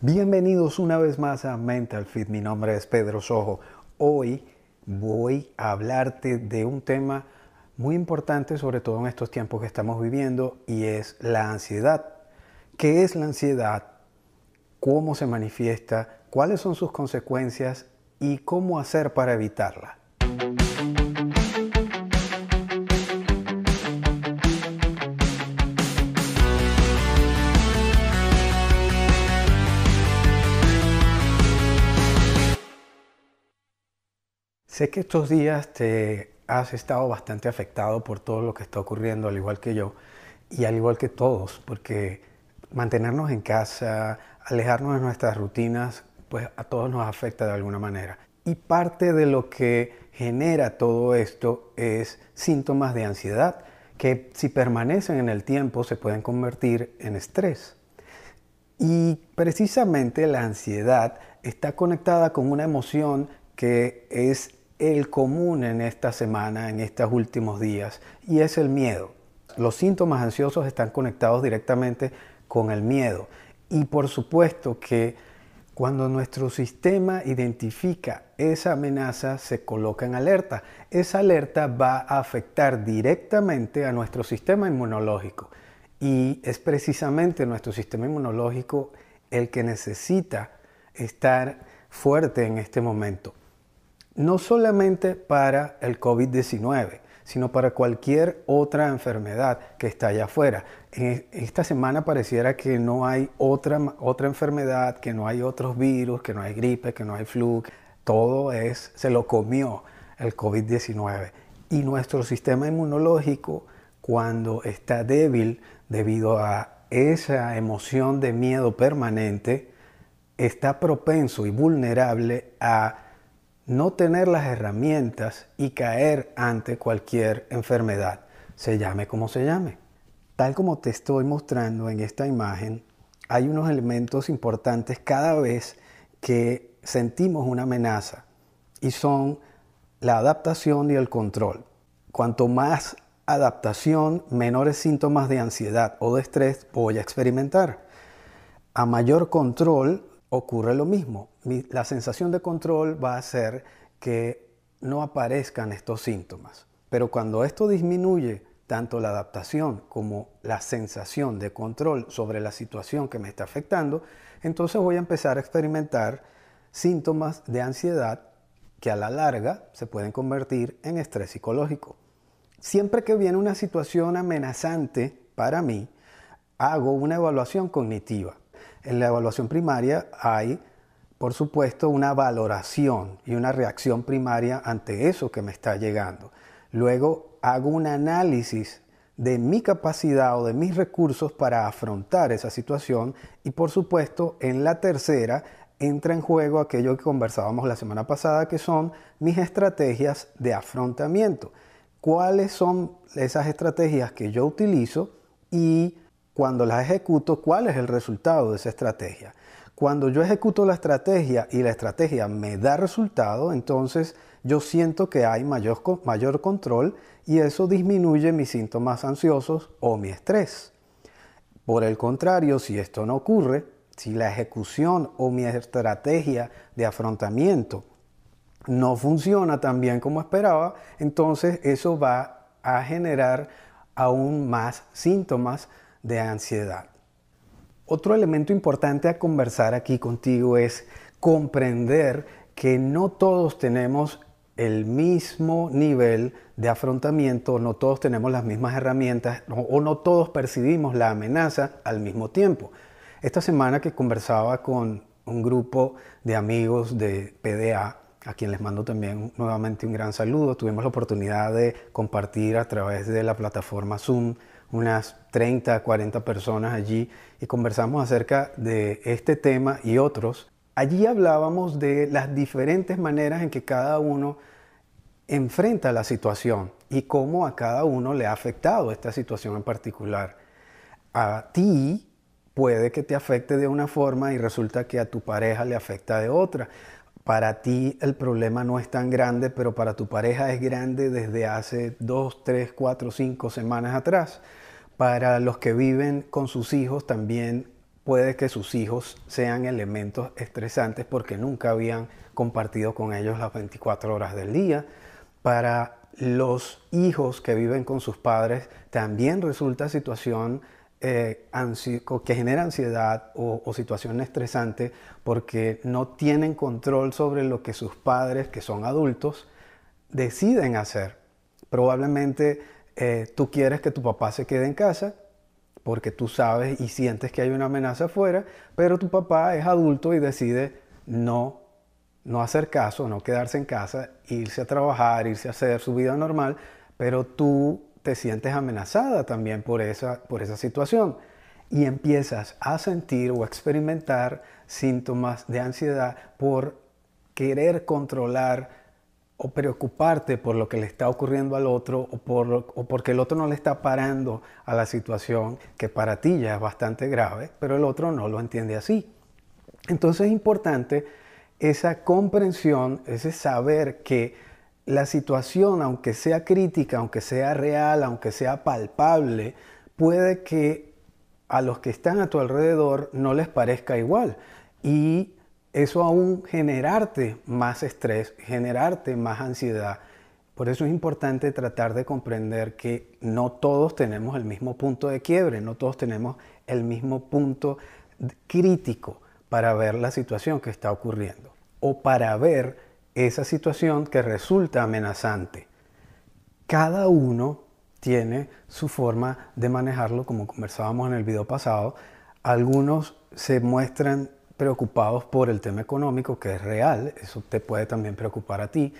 Bienvenidos una vez más a Mental Fit. Mi nombre es Pedro Sojo. Hoy voy a hablarte de un tema muy importante, sobre todo en estos tiempos que estamos viviendo, y es la ansiedad. ¿Qué es la ansiedad? ¿Cómo se manifiesta? ¿Cuáles son sus consecuencias? ¿Y cómo hacer para evitarla? Sé que estos días te has estado bastante afectado por todo lo que está ocurriendo, al igual que yo, y al igual que todos, porque mantenernos en casa, alejarnos de nuestras rutinas, pues a todos nos afecta de alguna manera. Y parte de lo que genera todo esto es síntomas de ansiedad, que si permanecen en el tiempo se pueden convertir en estrés. Y precisamente la ansiedad está conectada con una emoción que es el común en esta semana, en estos últimos días, y es el miedo. Los síntomas ansiosos están conectados directamente con el miedo. Y por supuesto que cuando nuestro sistema identifica esa amenaza, se coloca en alerta. Esa alerta va a afectar directamente a nuestro sistema inmunológico. Y es precisamente nuestro sistema inmunológico el que necesita estar fuerte en este momento no solamente para el COVID-19, sino para cualquier otra enfermedad que está allá afuera. esta semana pareciera que no hay otra, otra enfermedad, que no hay otros virus, que no hay gripe, que no hay flu. Todo es, se lo comió el COVID-19. Y nuestro sistema inmunológico, cuando está débil debido a esa emoción de miedo permanente, está propenso y vulnerable a no tener las herramientas y caer ante cualquier enfermedad, se llame como se llame. Tal como te estoy mostrando en esta imagen, hay unos elementos importantes cada vez que sentimos una amenaza y son la adaptación y el control. Cuanto más adaptación, menores síntomas de ansiedad o de estrés voy a experimentar. A mayor control, ocurre lo mismo. La sensación de control va a hacer que no aparezcan estos síntomas. Pero cuando esto disminuye tanto la adaptación como la sensación de control sobre la situación que me está afectando, entonces voy a empezar a experimentar síntomas de ansiedad que a la larga se pueden convertir en estrés psicológico. Siempre que viene una situación amenazante para mí, hago una evaluación cognitiva en la evaluación primaria hay, por supuesto, una valoración y una reacción primaria ante eso que me está llegando. Luego hago un análisis de mi capacidad o de mis recursos para afrontar esa situación y por supuesto en la tercera entra en juego aquello que conversábamos la semana pasada que son mis estrategias de afrontamiento. ¿Cuáles son esas estrategias que yo utilizo y cuando la ejecuto, ¿cuál es el resultado de esa estrategia? Cuando yo ejecuto la estrategia y la estrategia me da resultado, entonces yo siento que hay mayor, mayor control y eso disminuye mis síntomas ansiosos o mi estrés. Por el contrario, si esto no ocurre, si la ejecución o mi estrategia de afrontamiento no funciona tan bien como esperaba, entonces eso va a generar aún más síntomas de ansiedad. Otro elemento importante a conversar aquí contigo es comprender que no todos tenemos el mismo nivel de afrontamiento, no todos tenemos las mismas herramientas o no todos percibimos la amenaza al mismo tiempo. Esta semana que conversaba con un grupo de amigos de PDA, a quien les mando también nuevamente un gran saludo, tuvimos la oportunidad de compartir a través de la plataforma Zoom unas 30, 40 personas allí y conversamos acerca de este tema y otros. Allí hablábamos de las diferentes maneras en que cada uno enfrenta la situación y cómo a cada uno le ha afectado esta situación en particular. A ti puede que te afecte de una forma y resulta que a tu pareja le afecta de otra. Para ti el problema no es tan grande, pero para tu pareja es grande desde hace dos, tres, cuatro, cinco semanas atrás. Para los que viven con sus hijos también puede que sus hijos sean elementos estresantes porque nunca habían compartido con ellos las 24 horas del día. Para los hijos que viven con sus padres también resulta situación eh, que genera ansiedad o, o, situación estresante porque no tienen control sobre lo que sus padres, que son adultos, deciden hacer. Probablemente eh, tú quieres que tu papá se quede en casa porque tú sabes y sientes que hay una amenaza afuera, pero tu papá es adulto y decide no, no hacer caso, no quedarse en casa, irse a trabajar, irse a hacer su vida normal, pero tú te sientes amenazada también por esa, por esa situación y empiezas a sentir o experimentar síntomas de ansiedad por querer controlar o preocuparte por lo que le está ocurriendo al otro o, por, o porque el otro no le está parando a la situación que para ti ya es bastante grave, pero el otro no lo entiende así. Entonces es importante esa comprensión, ese saber que la situación, aunque sea crítica, aunque sea real, aunque sea palpable, puede que a los que están a tu alrededor no les parezca igual. Y eso aún generarte más estrés, generarte más ansiedad. Por eso es importante tratar de comprender que no todos tenemos el mismo punto de quiebre, no todos tenemos el mismo punto crítico para ver la situación que está ocurriendo o para ver esa situación que resulta amenazante. Cada uno tiene su forma de manejarlo, como conversábamos en el video pasado. Algunos se muestran preocupados por el tema económico, que es real, eso te puede también preocupar a ti.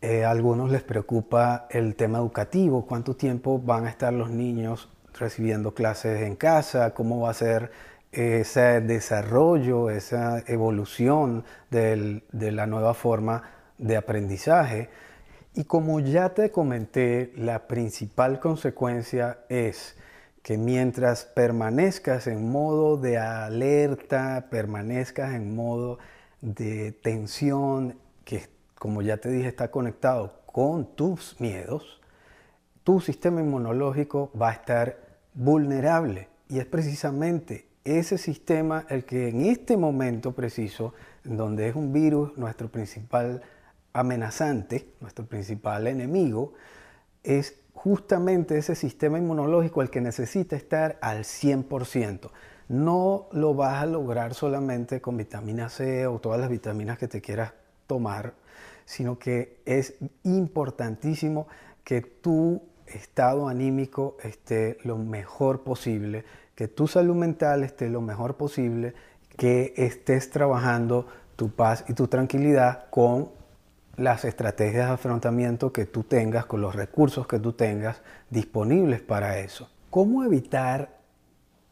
Eh, algunos les preocupa el tema educativo, cuánto tiempo van a estar los niños recibiendo clases en casa, cómo va a ser ese desarrollo, esa evolución de la nueva forma de aprendizaje. Y como ya te comenté, la principal consecuencia es que mientras permanezcas en modo de alerta, permanezcas en modo de tensión, que como ya te dije está conectado con tus miedos, tu sistema inmunológico va a estar vulnerable. Y es precisamente ese sistema el que en este momento preciso, donde es un virus nuestro principal amenazante, nuestro principal enemigo, es justamente ese sistema inmunológico el que necesita estar al 100%. No lo vas a lograr solamente con vitamina C o todas las vitaminas que te quieras tomar, sino que es importantísimo que tu estado anímico esté lo mejor posible, que tu salud mental esté lo mejor posible, que estés trabajando tu paz y tu tranquilidad con las estrategias de afrontamiento que tú tengas, con los recursos que tú tengas disponibles para eso. ¿Cómo evitar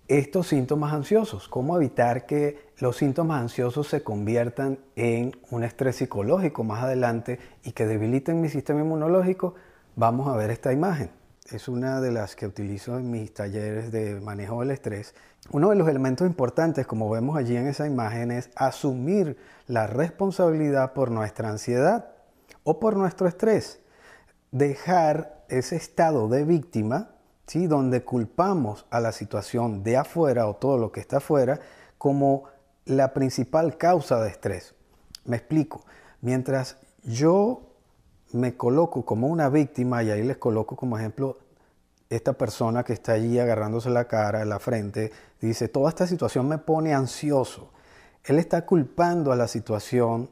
estos síntomas ansiosos? ¿Cómo evitar que los síntomas ansiosos se conviertan en un estrés psicológico más adelante y que debiliten mi sistema inmunológico? Vamos a ver esta imagen. Es una de las que utilizo en mis talleres de manejo del estrés. Uno de los elementos importantes, como vemos allí en esa imagen, es asumir la responsabilidad por nuestra ansiedad o por nuestro estrés. Dejar ese estado de víctima, ¿sí? donde culpamos a la situación de afuera o todo lo que está afuera como la principal causa de estrés. Me explico. Mientras yo me coloco como una víctima, y ahí les coloco como ejemplo esta persona que está allí agarrándose la cara, la frente, dice, toda esta situación me pone ansioso. Él está culpando a la situación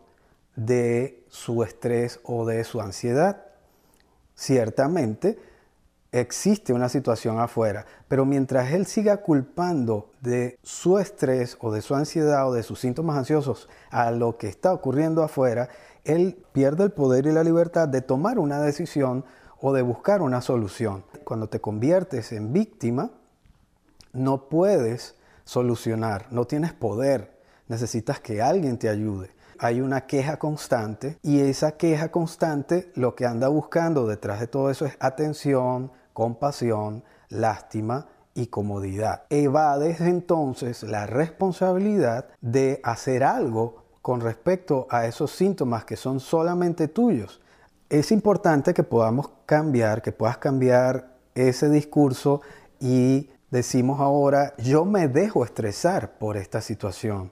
de su estrés o de su ansiedad. Ciertamente existe una situación afuera, pero mientras él siga culpando de su estrés o de su ansiedad o de sus síntomas ansiosos a lo que está ocurriendo afuera, él pierde el poder y la libertad de tomar una decisión o de buscar una solución. Cuando te conviertes en víctima, no puedes solucionar, no tienes poder, necesitas que alguien te ayude hay una queja constante y esa queja constante lo que anda buscando detrás de todo eso es atención, compasión, lástima y comodidad. Evades entonces la responsabilidad de hacer algo con respecto a esos síntomas que son solamente tuyos. Es importante que podamos cambiar, que puedas cambiar ese discurso y decimos ahora, yo me dejo estresar por esta situación.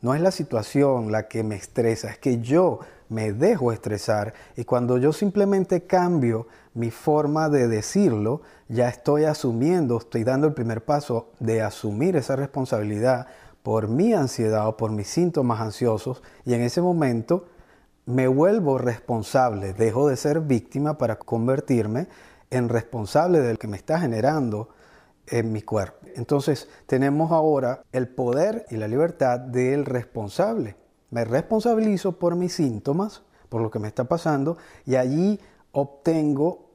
No es la situación la que me estresa, es que yo me dejo estresar y cuando yo simplemente cambio mi forma de decirlo, ya estoy asumiendo, estoy dando el primer paso de asumir esa responsabilidad por mi ansiedad o por mis síntomas ansiosos y en ese momento me vuelvo responsable, dejo de ser víctima para convertirme en responsable del que me está generando en mi cuerpo. Entonces tenemos ahora el poder y la libertad del responsable. Me responsabilizo por mis síntomas, por lo que me está pasando, y allí obtengo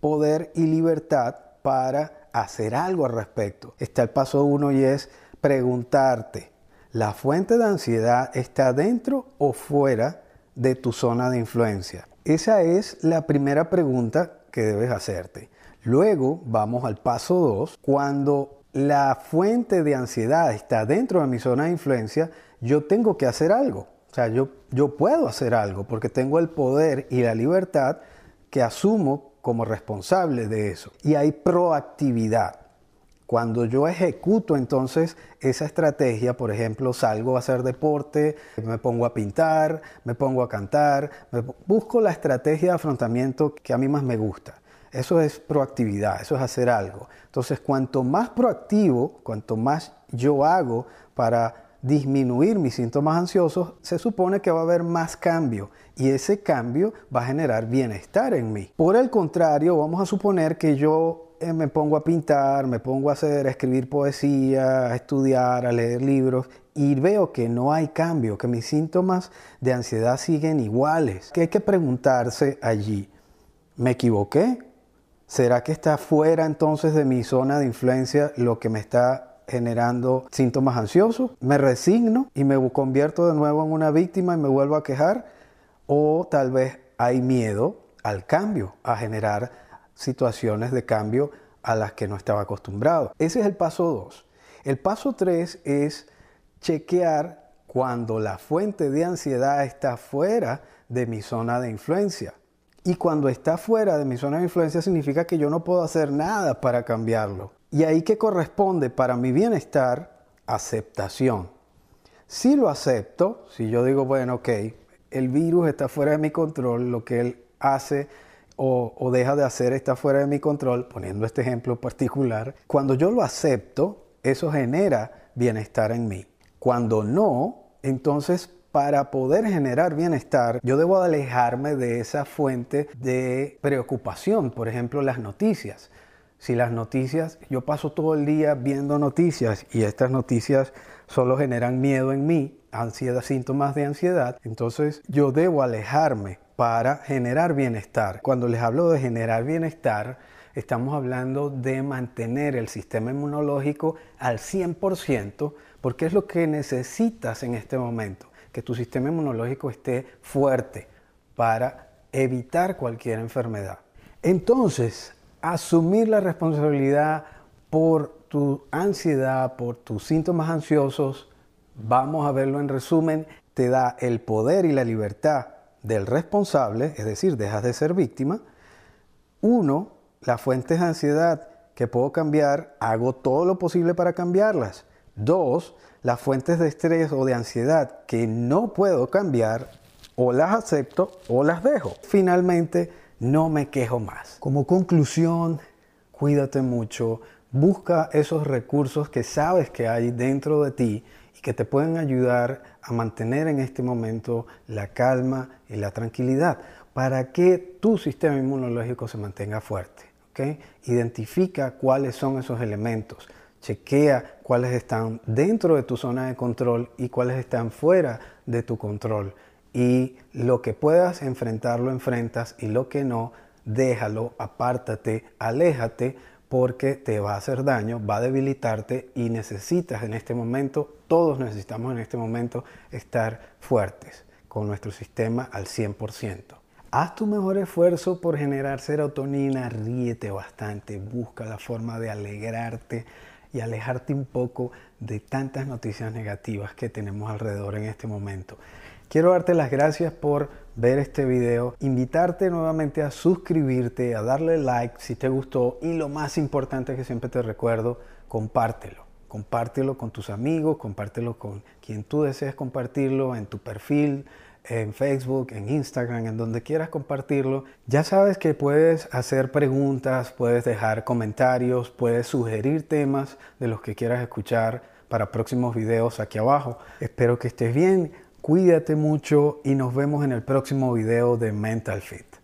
poder y libertad para hacer algo al respecto. Está el paso uno y es preguntarte, ¿la fuente de ansiedad está dentro o fuera de tu zona de influencia? Esa es la primera pregunta que debes hacerte. Luego vamos al paso 2. Cuando la fuente de ansiedad está dentro de mi zona de influencia, yo tengo que hacer algo. O sea, yo, yo puedo hacer algo porque tengo el poder y la libertad que asumo como responsable de eso. Y hay proactividad. Cuando yo ejecuto entonces esa estrategia, por ejemplo, salgo a hacer deporte, me pongo a pintar, me pongo a cantar, busco la estrategia de afrontamiento que a mí más me gusta. Eso es proactividad, eso es hacer algo. Entonces, cuanto más proactivo, cuanto más yo hago para disminuir mis síntomas ansiosos, se supone que va a haber más cambio y ese cambio va a generar bienestar en mí. Por el contrario, vamos a suponer que yo eh, me pongo a pintar, me pongo a hacer, a escribir poesía, a estudiar, a leer libros y veo que no hay cambio, que mis síntomas de ansiedad siguen iguales. ¿Qué hay que preguntarse allí? ¿Me equivoqué? ¿Será que está fuera entonces de mi zona de influencia lo que me está generando síntomas ansiosos? ¿Me resigno y me convierto de nuevo en una víctima y me vuelvo a quejar? ¿O tal vez hay miedo al cambio, a generar situaciones de cambio a las que no estaba acostumbrado. Ese es el paso 2. El paso 3 es chequear cuando la fuente de ansiedad está fuera de mi zona de influencia. Y cuando está fuera de mi zona de influencia significa que yo no puedo hacer nada para cambiarlo. Y ahí que corresponde para mi bienestar aceptación. Si lo acepto, si yo digo, bueno, ok, el virus está fuera de mi control, lo que él hace o, deja de hacer está fuera de mi control, poniendo este ejemplo particular, cuando yo lo acepto, eso genera bienestar en mí. Cuando no, entonces para poder generar bienestar, yo debo alejarme de esa fuente de preocupación, por ejemplo, las noticias. Si las noticias, yo paso todo el día viendo noticias y estas noticias solo generan miedo en mí, ansiedad, síntomas de ansiedad, entonces yo debo alejarme para generar bienestar. Cuando les hablo de generar bienestar, estamos hablando de mantener el sistema inmunológico al 100%, porque es lo que necesitas en este momento, que tu sistema inmunológico esté fuerte para evitar cualquier enfermedad. Entonces, asumir la responsabilidad por tu ansiedad, por tus síntomas ansiosos, vamos a verlo en resumen, te da el poder y la libertad del responsable, es decir, dejas de ser víctima. Uno, las fuentes de ansiedad que puedo cambiar, hago todo lo posible para cambiarlas. Dos, las fuentes de estrés o de ansiedad que no puedo cambiar, o las acepto o las dejo. Finalmente, no me quejo más. Como conclusión, cuídate mucho, busca esos recursos que sabes que hay dentro de ti y que te pueden ayudar a mantener en este momento la calma y la tranquilidad para que tu sistema inmunológico se mantenga fuerte. Identifica cuáles son esos elementos, chequea cuáles están dentro de tu zona de control y cuáles están fuera de tu control. Y lo que puedas enfrentar lo enfrentas y lo que no, déjalo, apártate, aléjate porque te va a hacer daño, va a debilitarte y necesitas en este momento, todos necesitamos en este momento estar fuertes con nuestro sistema al 100%. Haz tu mejor esfuerzo por generar serotonina, ríete bastante, busca la forma de alegrarte y alejarte un poco de tantas noticias negativas que tenemos alrededor en este momento. Quiero darte las gracias por ver este video, invitarte nuevamente a suscribirte, a darle like si te gustó y lo más importante que siempre te recuerdo, compártelo. Compártelo con tus amigos, compártelo con quien tú desees compartirlo en tu perfil, en Facebook, en Instagram, en donde quieras compartirlo. Ya sabes que puedes hacer preguntas, puedes dejar comentarios, puedes sugerir temas de los que quieras escuchar para próximos videos aquí abajo. Espero que estés bien, cuídate mucho y nos vemos en el próximo video de Mental Fit.